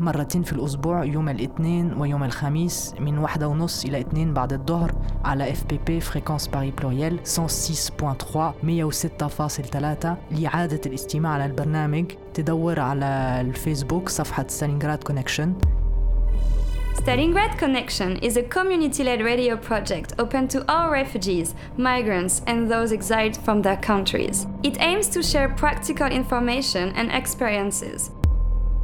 مرتين في الأسبوع يوم الاثنين ويوم الخميس من واحدة ونص إلى اتنين بعد الظهر على اف بي بي فريكونس باري بلوريال 106.3 106.3 لإعادة الاستماع على البرنامج تدور على الفيسبوك صفحة ستالينغراد كونكشن Stalingrad Connection is a community led radio project open to all refugees, migrants, and those exiled from their countries. It aims to share practical information and experiences.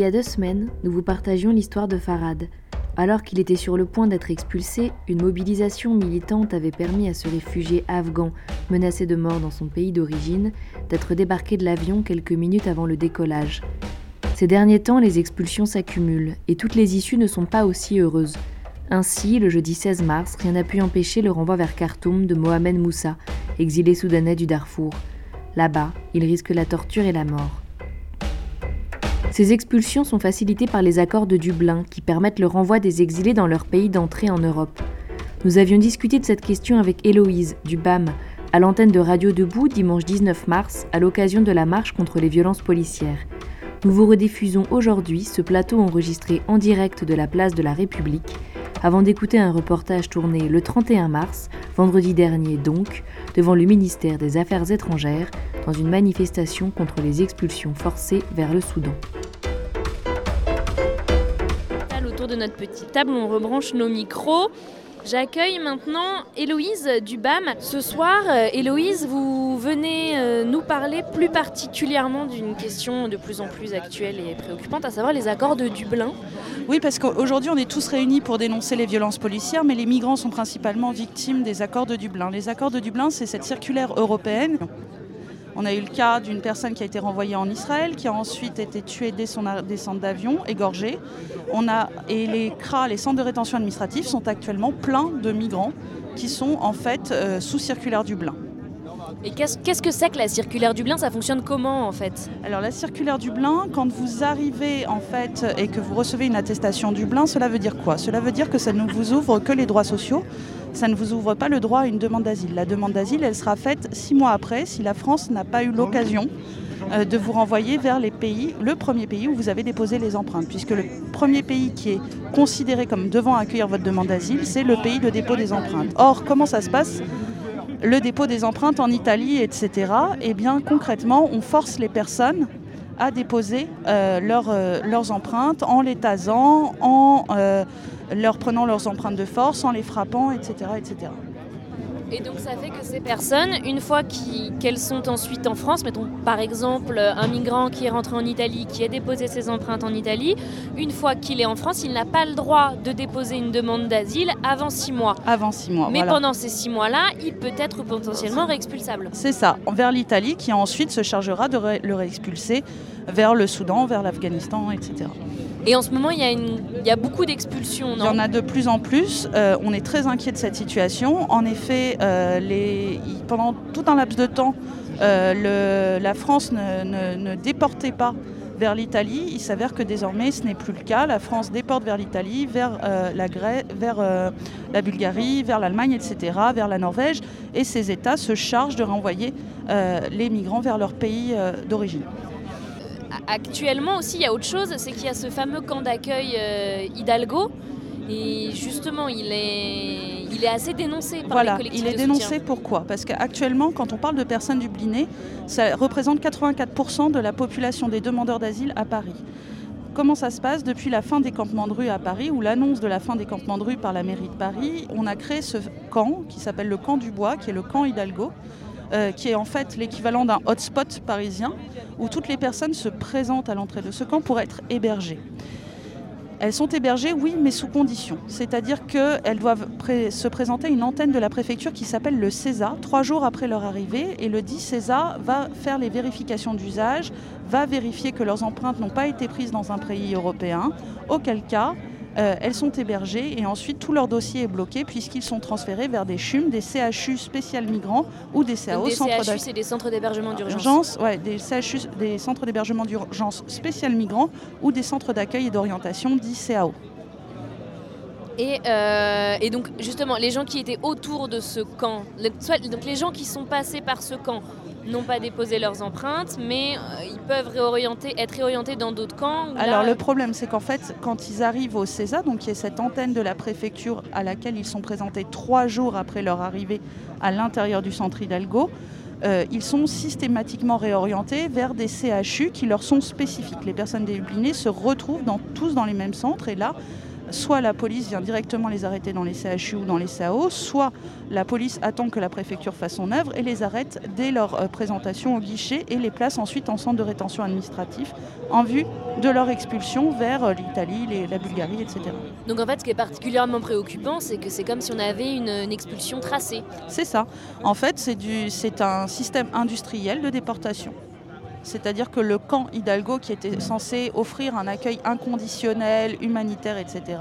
Y a deux semaines, nous vous partagions l'histoire de Farad. Alors qu'il était sur le point d'être expulsé, une mobilisation militante avait permis à ce réfugié afghan, menacé de mort dans son pays d'origine, d'être débarqué de l'avion quelques minutes avant le décollage. Ces derniers temps, les expulsions s'accumulent et toutes les issues ne sont pas aussi heureuses. Ainsi, le jeudi 16 mars, rien n'a pu empêcher le renvoi vers Khartoum de Mohamed Moussa, exilé soudanais du Darfour. Là-bas, il risque la torture et la mort. Ces expulsions sont facilitées par les accords de Dublin qui permettent le renvoi des exilés dans leur pays d'entrée en Europe. Nous avions discuté de cette question avec Héloïse, du BAM, à l'antenne de Radio Debout dimanche 19 mars à l'occasion de la marche contre les violences policières. Nous vous rediffusons aujourd'hui ce plateau enregistré en direct de la place de la République avant d'écouter un reportage tourné le 31 mars, vendredi dernier donc, devant le ministère des Affaires étrangères dans une manifestation contre les expulsions forcées vers le Soudan. De notre petite table, on rebranche nos micros. J'accueille maintenant Héloïse du BAM. Ce soir, euh, Héloïse, vous venez euh, nous parler plus particulièrement d'une question de plus en plus actuelle et préoccupante, à savoir les accords de Dublin. Oui, parce qu'aujourd'hui, on est tous réunis pour dénoncer les violences policières, mais les migrants sont principalement victimes des accords de Dublin. Les accords de Dublin, c'est cette circulaire européenne. On a eu le cas d'une personne qui a été renvoyée en Israël, qui a ensuite été tuée dès son descente d'avion, égorgée. On a, et les CRA, les centres de rétention administrative, sont actuellement pleins de migrants qui sont en fait euh, sous circulaire Dublin. Et qu'est-ce qu'est-ce que c'est que la circulaire Dublin Ça fonctionne comment en fait? Alors la circulaire Dublin, quand vous arrivez en fait et que vous recevez une attestation Dublin, cela veut dire quoi? Cela veut dire que ça ne vous ouvre que les droits sociaux. Ça ne vous ouvre pas le droit à une demande d'asile. La demande d'asile, elle sera faite six mois après si la France n'a pas eu l'occasion euh, de vous renvoyer vers les pays, le premier pays où vous avez déposé les empreintes, puisque le premier pays qui est considéré comme devant accueillir votre demande d'asile, c'est le pays de dépôt des empreintes. Or, comment ça se passe? Le dépôt des empreintes en Italie, etc., eh bien concrètement, on force les personnes à déposer euh, euh, leurs empreintes en les tasant, en leur prenant leurs empreintes de force, en les frappant, etc. etc. Et donc ça fait que ces personnes, une fois qu'elles sont ensuite en France, mettons par exemple un migrant qui est rentré en Italie, qui a déposé ses empreintes en Italie, une fois qu'il est en France, il n'a pas le droit de déposer une demande d'asile avant six mois. Avant six mois. Mais voilà. pendant ces six mois-là, il peut être potentiellement réexpulsable. C'est ça, vers l'Italie qui ensuite se chargera de le réexpulser vers le Soudan, vers l'Afghanistan, etc. Et en ce moment, il y a, une, il y a beaucoup d'expulsions, Il y en a de plus en plus. Euh, on est très inquiet de cette situation. En effet, euh, les, pendant tout un laps de temps, euh, le, la France ne, ne- ne déportait pas vers l'Italie. Il s'avère que désormais, ce n'est plus le cas. La France déporte vers l'Italie, vers, la, Grèce, vers la Bulgarie, vers l'Allemagne, etc., vers la Norvège. Et ces États se chargent de renvoyer les migrants vers leur pays d'origine. Actuellement aussi, il y a autre chose, c'est qu'il y a ce fameux camp d'accueil euh, Hidalgo. Et justement, il est, il est assez dénoncé par Voilà, les collectifs il est de dénoncé soutien. pourquoi? Parce qu'actuellement, quand on parle de personnes dublinées, ça représente 84% de la population des demandeurs d'asile à Paris. Comment ça se passe Depuis la fin des campements de rue à Paris, ou l'annonce de la fin des campements de rue par la mairie de Paris, on a créé ce camp qui s'appelle le camp du bois, qui est le camp Hidalgo, euh, qui est en fait l'équivalent d'un hotspot parisien, où toutes les personnes se présentent à l'entrée de ce camp pour être hébergées. Elles sont hébergées, oui, mais sous condition. C'est-à-dire qu'elles doivent se présenter à une antenne de la préfecture qui s'appelle le CESA, trois jours après leur arrivée. Et le dit CESA va faire les vérifications d'usage, va vérifier que leurs empreintes n'ont pas été prises dans un pays européen, auquel cas euh, elles sont hébergées et ensuite tout leur dossier est bloqué puisqu'ils sont transférés vers des CHUM, des CHU spécial migrants ou des CAO, Donc des centres CHU, c'est des centres d'hébergement d'urgence. urgence, ouais, des CHU, des centres d'hébergement d'urgence spécial migrants ou des centres d'accueil et d'orientation dits CAO. Et, euh, et donc justement, les gens qui étaient autour de ce camp, le- soit, donc les gens qui sont passés par ce camp n'ont pas déposé leurs empreintes, mais euh, peuvent réorienter, être réorientés dans d'autres camps. là, Alors le problème, c'est qu'en fait, quand ils arrivent au CESA, donc qui est cette antenne de la préfecture à laquelle ils sont présentés trois jours après leur arrivée à l'intérieur du centre Hidalgo, euh, ils sont systématiquement réorientés vers des CHU qui leur sont spécifiques. Les personnes dédublinées se retrouvent dans- tous dans les mêmes centres et là, soit la police vient directement les arrêter dans les CHU ou dans les CAO, soit la police attend que la préfecture fasse son œuvre et les arrête dès leur euh, présentation au guichet et les place ensuite en centre de rétention administratif en vue de leur expulsion vers euh, l'Italie, la Bulgarie, etc. Donc en fait, ce qui est particulièrement préoccupant, c'est que c'est comme si on avait une, une expulsion tracée. C'est ça. En fait, c'est un système industriel de déportation. C'est-à-dire que le camp Hidalgo, qui était censé offrir un accueil inconditionnel, humanitaire, etc.,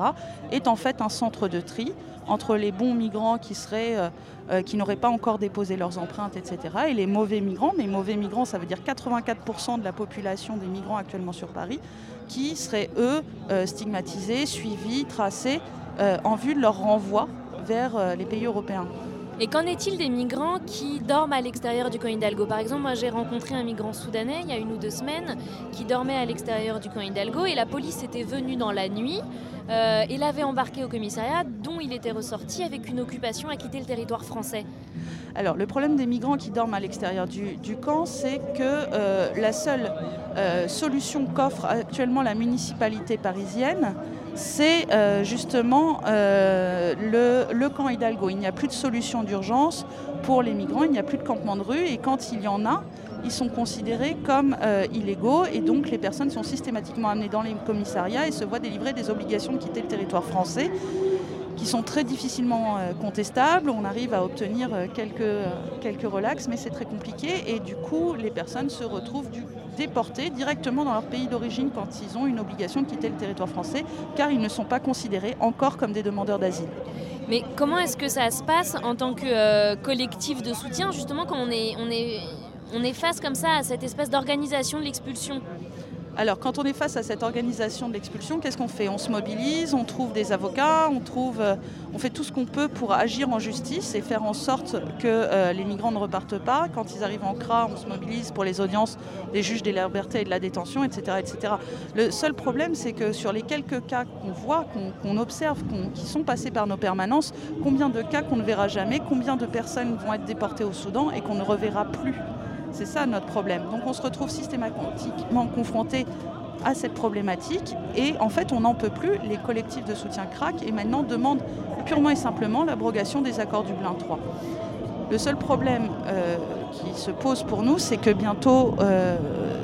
est en fait un centre de tri entre les bons migrants qui euh, euh, n'auraient pas encore déposé leurs empreintes, etc., et les mauvais migrants. Mais mauvais migrants, ça veut dire 84% de la population des migrants actuellement sur Paris, qui seraient eux euh, stigmatisés, suivis, tracés en vue de leur renvoi vers les pays européens. Et qu'en est-il des migrants qui dorment à l'extérieur du camp Hidalgo? Par exemple, moi j'ai rencontré un migrant soudanais il y a une ou deux semaines qui dormait à l'extérieur du camp Hidalgo et la police était venue dans la nuit euh, et l'avait embarqué au commissariat dont il était ressorti avec une occupation à quitter le territoire français. Alors, le problème des migrants qui dorment à l'extérieur du, camp, c'est que euh, la seule euh, solution qu'offre actuellement la municipalité parisienne, c'est euh, justement euh, le, camp Hidalgo. Il n'y a plus de solution d'urgence pour les migrants, il n'y a plus de campement de rue, et quand il y en a, ils sont considérés comme euh, illégaux, et donc les personnes sont systématiquement amenées dans les commissariats et se voient délivrer des obligations de quitter le territoire français qui sont très difficilement contestables. On arrive à obtenir quelques, quelques relax, mais c'est très compliqué. Et du coup, les personnes se retrouvent du- déportées directement dans leur pays d'origine quand ils ont une obligation de quitter le territoire français, car ils ne sont pas considérés encore comme des demandeurs d'asile. Mais comment est-ce que ça se passe en tant que euh, collectif de soutien, justement, quand on est, on est, on est face comme ça à cette espèce d'organisation de l'expulsion? Alors, quand on est face à cette organisation de l'expulsion, qu'est-ce qu'on fait? On se mobilise, on trouve des avocats, euh, on fait tout ce qu'on peut pour agir en justice et faire en sorte que euh, les migrants ne repartent pas. Quand ils arrivent en CRA, on se mobilise pour les audiences des juges des libertés et de la détention, etc. etc. Le seul problème, c'est que sur les quelques cas qu'on voit, qu'on observe, qui sont passés par nos permanences, combien de cas qu'on ne verra jamais, combien de personnes vont être déportées au Soudan et qu'on ne reverra plus? C'est ça notre problème. Donc on se retrouve systématiquement confronté à cette problématique et en fait on n'en peut plus. Les collectifs de soutien craquent et maintenant demandent purement et simplement l'abrogation des accords Dublin 3. Le seul problème euh, qui se pose pour nous, c'est que bientôt euh,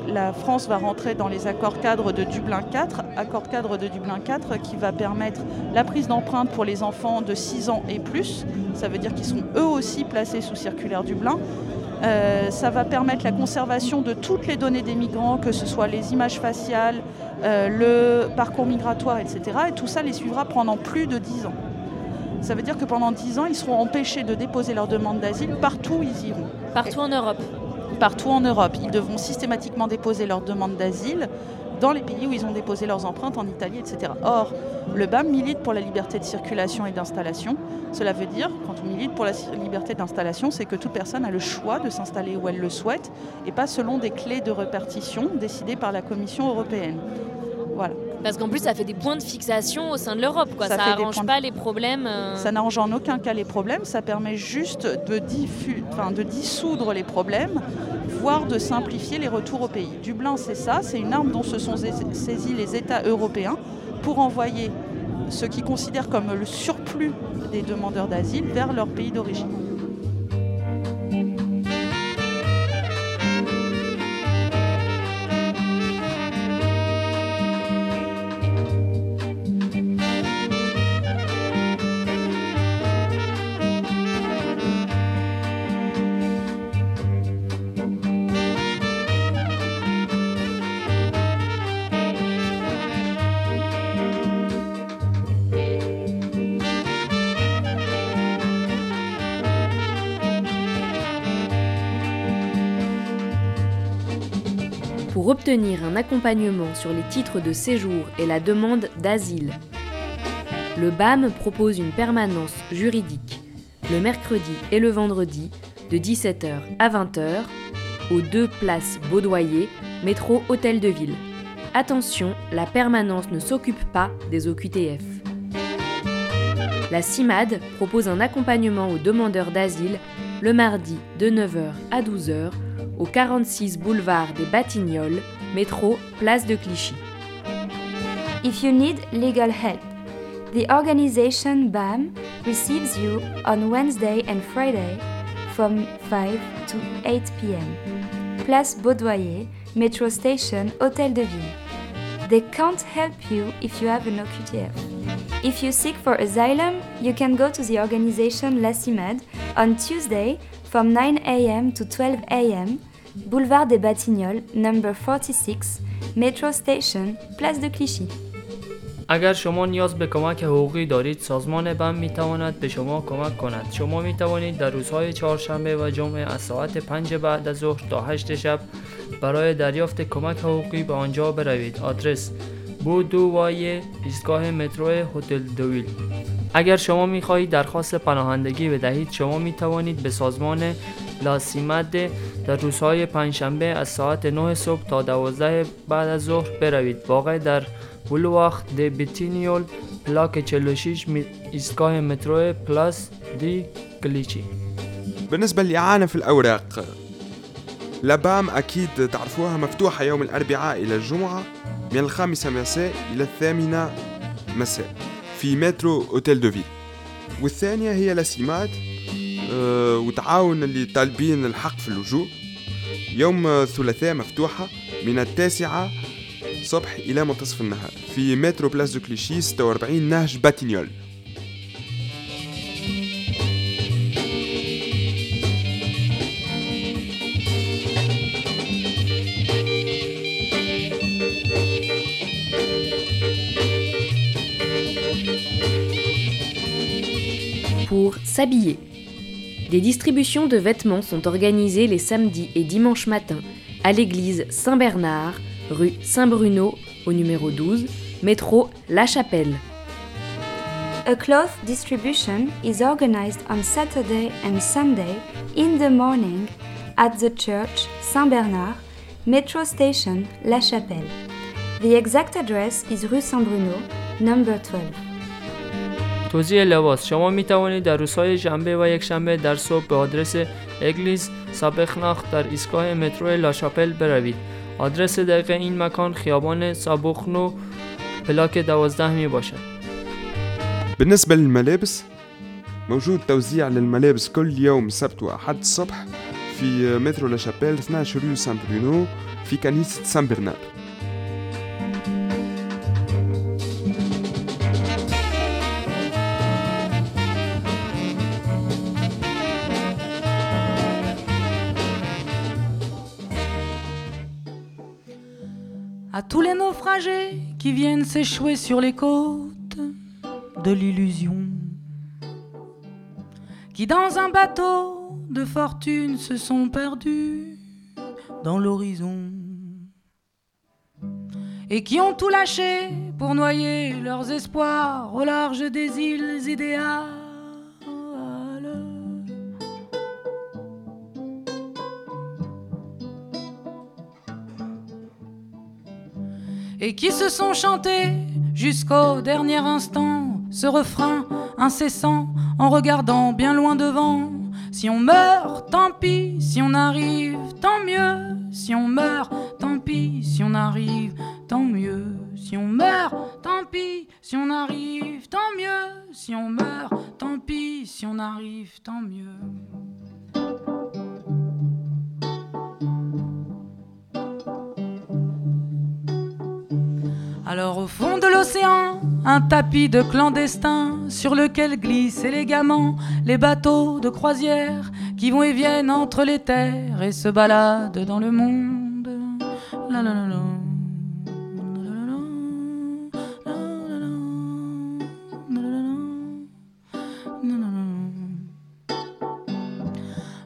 la France va rentrer dans les accords cadres de Dublin 4, accord cadre de Dublin 4 qui va permettre la prise d'empreintes pour les enfants de 6 ans et plus. Ça veut dire qu'ils sont eux aussi placés sous circulaire Dublin. Euh, ça va permettre la conservation de toutes les données des migrants, que ce soit les images faciales, le parcours migratoire, etc. Et tout ça les suivra pendant plus de 10 ans. Ça veut dire que pendant 10 ans, ils seront empêchés de déposer leur demande d'asile partout où ils iront. Partout en Europe Partout en Europe. Ils devront systématiquement déposer leur demande d'asile dans les pays où ils ont déposé leurs empreintes, en Italie, etc. Or, le BAM milite pour la liberté de circulation et d'installation. Cela veut dire, quand on milite pour la liberté d'installation, c'est que toute personne a le choix de s'installer où elle le souhaite et pas selon des clés de répartition décidées par la Commission européenne. Voilà. Parce qu'en plus, ça fait des points de fixation au sein de l'Europe. Ça, ça n'arrange pas les problèmes. Euh. Ça n'arrange en aucun cas les problèmes. Ça permet juste de, de dissoudre les problèmes, voire de simplifier les retours au pays. Dublin, c'est ça. C'est une arme dont se sont saisis les États européens pour envoyer ce qu'ils considèrent comme le surplus des demandeurs d'asile vers leur pays d'origine. Pour obtenir un accompagnement sur les titres de séjour et la demande d'asile. Le BAM propose une permanence juridique le mercredi et le vendredi de 17h à 20h aux deux places Baudoyer, métro Hôtel de Ville. Attention, la permanence ne s'occupe pas des OQTF. La CIMAD propose un accompagnement aux demandeurs d'asile le mardi de 9h à 12h au 46 boulevard des Batignolles, métro Place de Clichy. If you need legal help, the organization BAM receives you on Wednesday and Friday from 5 to 8 p.m. Place Baudoyer, Metro Station, Hôtel de Ville. They can't help you if you have an OQTF. If you seek for asylum, you can go to the organization LACIMAD on Tuesday from 9 a.m. to 12 a.m., Boulevard des Batignolles, number 46, Metro Station, Place de Clichy. اگر شما نیاز به کمک حقوقی دارید سازمان بم می تواند به شما کمک کند شما می توانید در روزهای چهارشنبه و جمعه از ساعت 5 بعد از ظهر تا 8 شب برای دریافت کمک حقوقی به آنجا بروید آدرس بودو وای ایستگاه مترو هتل دویل اگر شما می خواهید درخواست پناهندگی بدهید شما می توانید به سازمان لاسیمد در روزهای پنجشنبه از ساعت 9 صبح تا 12 بعد از ظهر بروید. واقع در بلوخت د بیتینیول پلاک 46 ایستگاه مترو پلاس دی کلیچی بالنسبة للإعانة في الأوراق لبام أكيد تعرفوها مفتوحة يوم الأربعاء إلى الجمعة من الخامسة مساء إلى الثامنة مساء. في مترو أوتيل دوفيل والثانية هي لاسيمات أه وتعاون اللي طالبين الحق في اللجوء. يوم الثلاثاء مفتوحة من التاسعة صبح إلى منتصف النهار في مترو بلاس دو كليشي 46 نهج باتينيول. S'habiller. Des distributions de vêtements sont organisées les samedis et dimanches matins à l'église Saint-Bernard, rue Saint-Bruno au numéro 12, métro La Chapelle. A cloth distribution is organized on Saturday and Sunday in the morning at the church Saint-Bernard, metro station La Chapelle. The exact address is rue Saint-Bruno, number 12. توزیع لباس. شما می توانید در روزهای شنبه و یک شنبه در صبح به آدرس اگلیس سابخناخ در ایستگاه مترو لاشاپل بروید. آدرس دقیق این مکان خیابان سابخنو پلاک دوازده می باشد. بالنسبة للملابس موجود توزيع للملابس كل يوم سبت وأحد الصبح في مترو لاشابيل 12 ريو سان برونو في كنيسة سان برنار à tous les naufragés qui viennent s'échouer sur les côtes de l'illusion, qui dans un bateau de fortune se sont perdus dans l'horizon et qui ont tout lâché pour noyer leurs espoirs au large des îles idéales. Et qui se sont chantés jusqu'au dernier instant ce refrain incessant en regardant bien loin devant. Si on meurt, tant pis, si on arrive, tant mieux. Si on meurt, tant pis, si on arrive, tant mieux. Si on meurt, tant pis, si on arrive, tant mieux. Si on meurt, tant pis, si on arrive, tant mieux. Alors au fond de l'océan, un tapis de clandestins sur lequel glissent élégamment les bateaux de croisière qui vont et viennent entre les terres et se baladent dans le monde.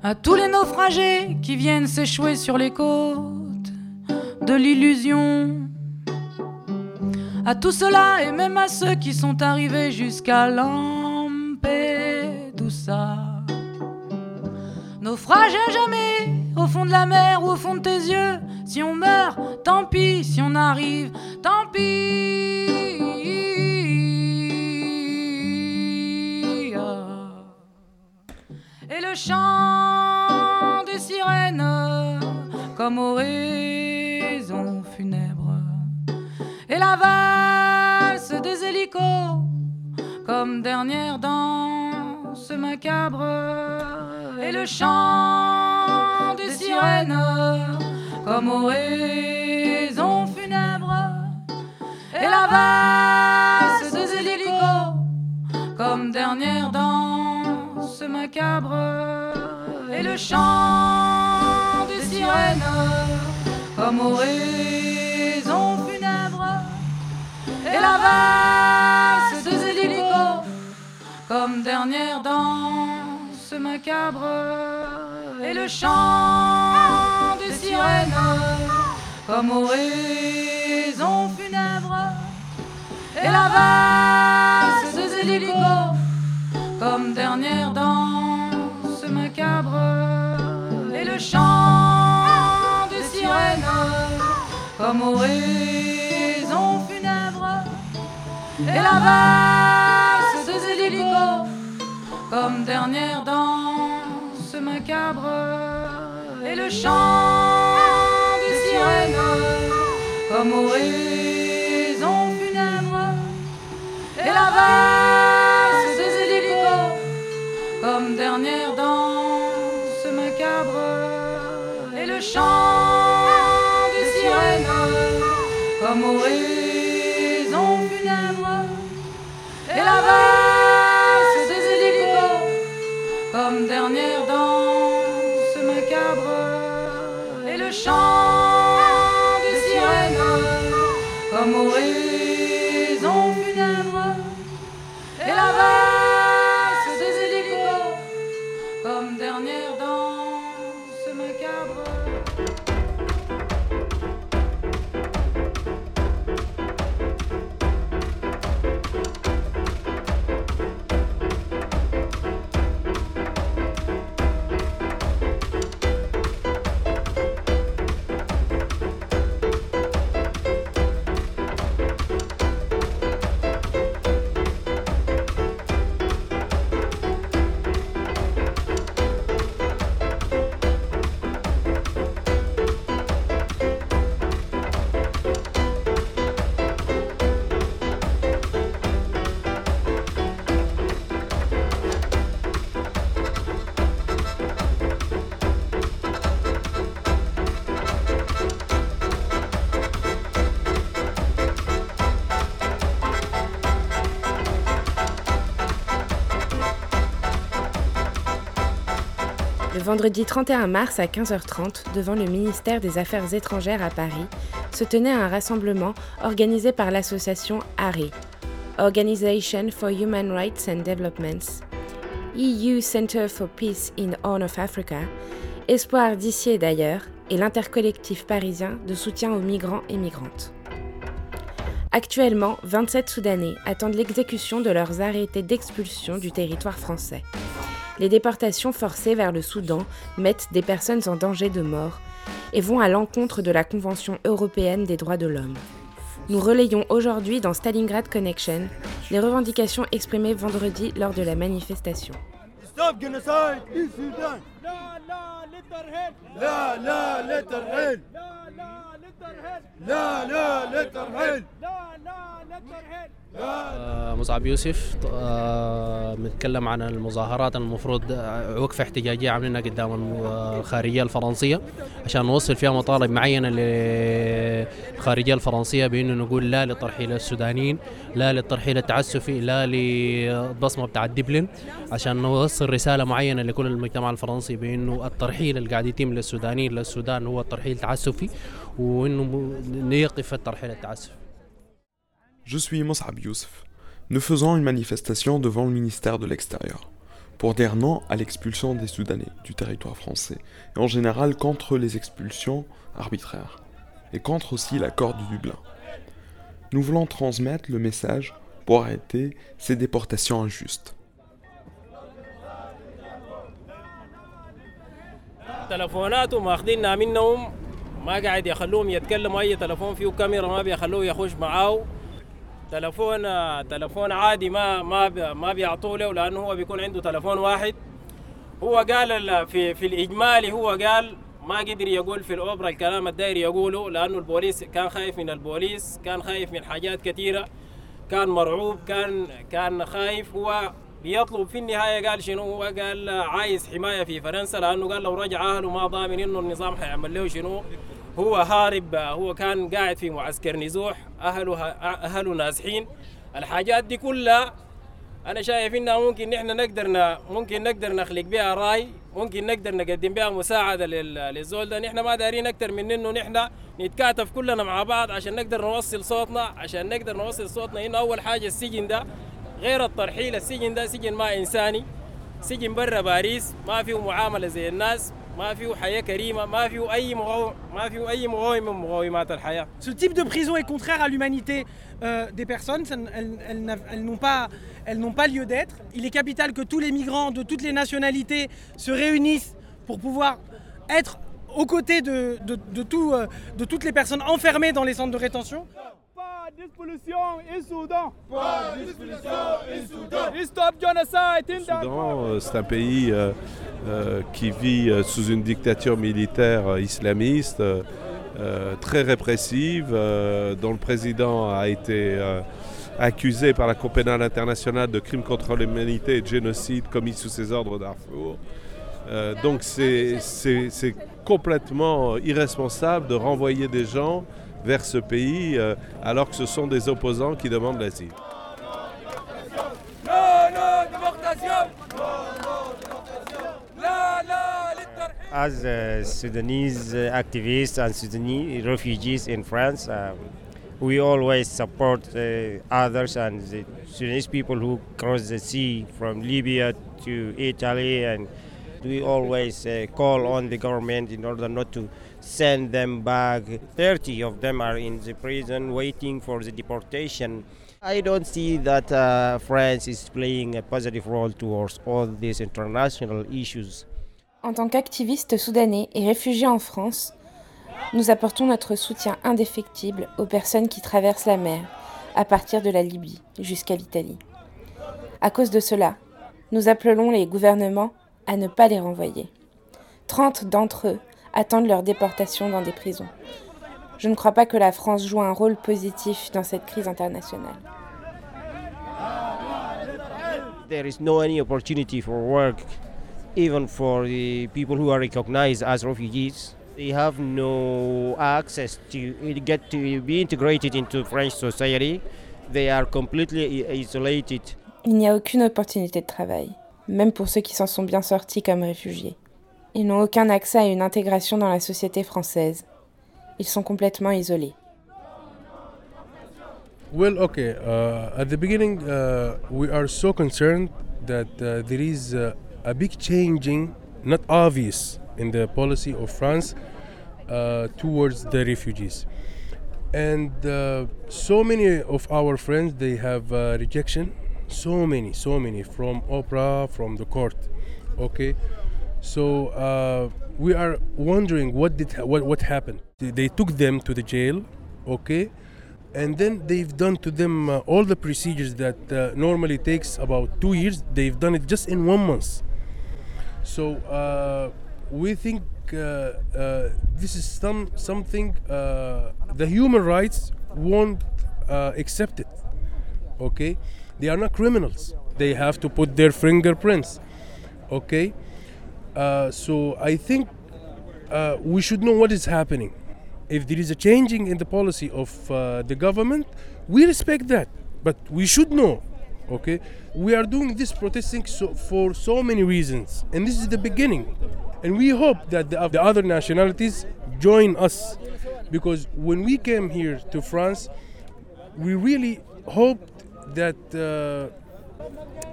À tous les naufragés qui viennent s'échouer sur les côtes de l'illusion. À tout cela et même à ceux qui sont arrivés jusqu'à Lampedusa. Naufrage à jamais au fond de la mer ou au fond de tes yeux. Si on meurt, tant pis. Si on arrive, tant pis. Et le chant des sirènes comme oraison funèbre. Et la valse comme dernière danse macabre. Et le chant des sirènes comme oraison funèbre. Et la valse des hélicos comme dernière danse macabre. Et le chant des sirènes comme oraison funèbre. Et la valse des hélicos comme dernière danse macabre. Et le chant des sirènes comme oraison funèbre. Et la valse des hélicos comme dernière danse macabre. Et le chant des sirènes comme oraison. Et la valse des hélicos comme dernière danse macabre. Et le chant des sirènes comme oraison funèbre. Et la valse des hélicos comme dernière danse macabre. Et le chant des sirènes comme oraison le chant des sirènes comme oraison vendredi 31 mars à 15h30, devant le ministère des Affaires étrangères à Paris, se tenait un rassemblement organisé par l'association ARI, Organization for Human Rights and Developments, EU Center for Peace in Horn of Africa, Espoir d'ici d'ailleurs, et l'intercollectif parisien de soutien aux migrants et migrantes. Actuellement, 27 Soudanais attendent l'exécution de leurs arrêtés d'expulsion du territoire français. Les déportations forcées vers le Soudan mettent des personnes en danger de mort et vont à l'encontre de la Convention européenne des droits de l'homme. Nous relayons aujourd'hui dans Stalingrad Connection les revendications exprimées vendredi lors de la manifestation. مصعب يوسف بنتكلم عن المظاهرات المفروض وقفة احتجاجية عاملينها قدام الخارجية الفرنسية عشان نوصل فيها مطالب معينة للخارجية الفرنسية بأنه نقول لا للترحيل السودانيين لا للترحيل التعسفي لا للبصمة بتاع الدبلن عشان نوصل رسالة معينة لكل المجتمع الفرنسي بأنه الترحيل اللي قاعد يتم للسودانيين للسودان هو الترحيل تعسفي وأنه نيقف الترحيل التعسفي. Je suis Mos'ab Youssef. Nous faisons une manifestation devant le ministère de l'Extérieur pour dire non à l'expulsion des Soudanais du territoire français et en général contre les expulsions arbitraires et contre aussi l'accord de Dublin. Nous voulons transmettre le message pour arrêter ces déportations injustes. تلفوناتهم واخدينها منهم ما قاعد يخلوهم يتكلموا اي تلفون فيه كاميرا ما بيخلوه يخش معاه تلفون تلفون عادي ما ما ما بيعطوه له لأنه هو بيكون عنده تلفون واحد. هو قال في في الإجمالي هو قال ما قدر يقول في الأوبرا الكلام الداير يقوله لأنه البوليس كان خايف من البوليس كان خايف من حاجات كثيره كان مرعوب كان كان خايف. هو بيطلب في النهاية قال شنو؟ هو قال عايز حماية في فرنسا لأنه قال لو رجع أهله ما ضامن إنه النظام حيعمل له شنو؟ هو هارب هو كان قاعد في معسكر نزوح اهله أهله نازحين. الحاجات دي كلها أنا شايف إنها ممكن نحن نقدر ممكن نقدر نخلق بها رأي ممكن نقدر نقدم بها مساعدة للزول ده. نحن ما دارين أكثر من إنه نحن نتكاتف كلنا مع بعض عشان نقدر نوصل صوتنا عشان نقدر نوصل صوتنا. إنه أول حاجة السجن ده غير الترحيل السجن ده سجن ما إنساني سجن برا باريس ما فيه معاملة زي الناس. Ce type de prison est contraire à l'humanité euh, des personnes, elles, elles, n'ont pas, pas lieu d'être. Il est capital que tous les migrants de toutes les nationalités se réunissent pour pouvoir être aux côtés de, euh, de toutes les personnes enfermées dans les centres de rétention. Pas d'expulsion au Soudan. Pas d'expulsion au Soudan. Stop genocide in Soudan, c'est un pays euh, euh, qui vit euh, sous une dictature militaire islamiste euh, très répressive, dont le président a été accusé par la Cour pénale internationale de crimes contre l'humanité et de génocide commis sous ses ordres Darfour. donc c'est complètement irresponsable de renvoyer des gens vers ce pays euh, alors que ce sont des opposants qui demandent l'asile. As uh, Sudanese activists and Sudanese refugees in France, um, we always support uh, others and the Sudanese people who cross the sea from Libya to Italy, and we always uh, call on the government in order not to send them back. 30 of them are in the prison waiting for the deportation. I don't see that France is playing a positive role towards all these international issues. En tant qu'activistes soudanais et réfugiés en France, nous apportons notre soutien indéfectible aux personnes qui traversent la mer à partir de la Libye jusqu'à l'Italie. À cause de cela, nous appelons les gouvernements à ne pas les renvoyer. 30 d'entre eux attendent leur déportation dans des prisons. Je ne crois pas que la France joue un rôle positif dans cette crise internationale. There is no any opportunity for work, even for the people who are recognized as refugees. They have no access to get to be integrated into French society. They are completely isolated. Il n'y a aucune opportunité de travail, même pour ceux qui s'en sont bien sortis comme réfugiés. Ils n'ont aucun accès à une intégration dans la société française. Ils sont complètement isolés. Well, okay. Uh, at the beginning, uh, we are so concerned that uh, there is uh, a big changing, not obvious, in the policy of France uh, towards the refugees. And uh, so many of our friends, they have rejection. So many, so many from opera, from the court. Okay, so we are wondering what did what what happened. They took them to the jail. Okay? And then they've done to them uh, all the procedures that uh, normally takes about two years. They've done it just in one month. So uh, we think uh, uh, this is some something uh, the human rights won't accept it okay? They are not criminals. They have to put their fingerprints okay so i think we should know what is happening if there is a changing in the policy of uh, the government, we respect that, but we should know. Okay, we are doing this protesting so, for so many reasons, and this is the beginning. And we hope that the, the other nationalities join us, because when we came here to France, we really hoped that uh,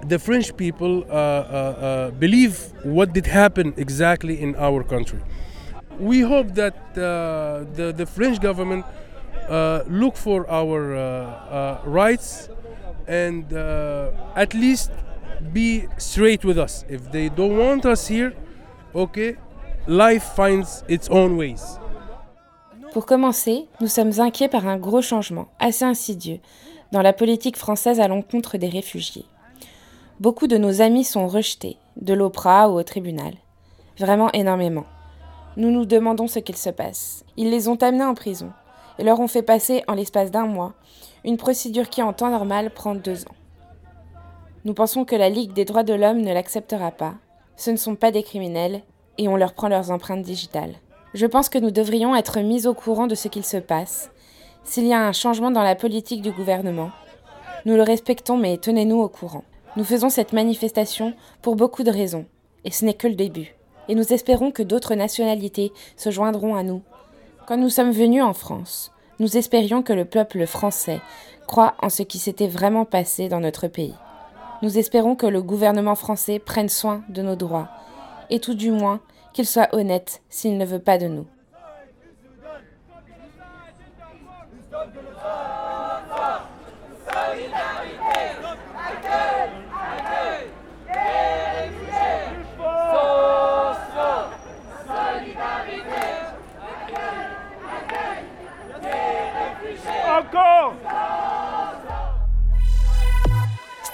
the French people uh, uh, uh believe what did happen exactly in our country we hope that uh, the, the French government uh, look for our uh, rights and at least be straight with us. If they don't want us here, okay, life finds its own ways. Pour commencer, nous sommes inquiets par un gros changement, assez insidieux, dans la politique française à l'encontre des réfugiés. Beaucoup de nos amis sont rejetés, de l'OPRA ou au tribunal. Vraiment énormément. Nous nous demandons ce qu'il se passe. Ils les ont amenés en prison et leur ont fait passer, en l'espace d'un mois, une procédure qui en temps normal prend deux ans. Nous pensons que la Ligue des droits de l'homme ne l'acceptera pas. Ce ne sont pas des criminels et on leur prend leurs empreintes digitales. Je pense que nous devrions être mis au courant de ce qu'il se passe. S'il y a un changement dans la politique du gouvernement, nous le respectons mais tenez-nous au courant. Nous faisons cette manifestation pour beaucoup de raisons, et ce n'est que le début et nous espérons que d'autres nationalités se joindront à nous. Quand nous sommes venus en France, nous espérions que le peuple français croit en ce qui s'était vraiment passé dans notre pays. Nous espérons que le gouvernement français prenne soin de nos droits, et tout du moins qu'il soit honnête s'il ne veut pas de nous.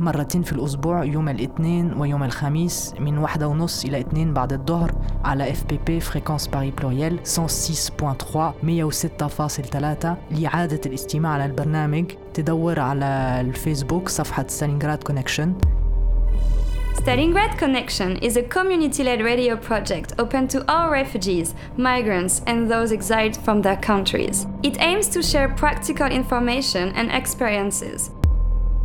مرتين في الأسبوع يوم الاثنين ويوم الخميس من واحدة ونص إلى اثنين بعد الظهر على اف بي بي فريكونس باري بلوريال 106.3 106.3 لإعادة الاستماع على البرنامج تدور على الفيسبوك صفحة ستالينغراد كونكشن Stalingrad Connection is a community led radio project open to all refugees, migrants, and those exiled from their countries. It aims to share practical information and experiences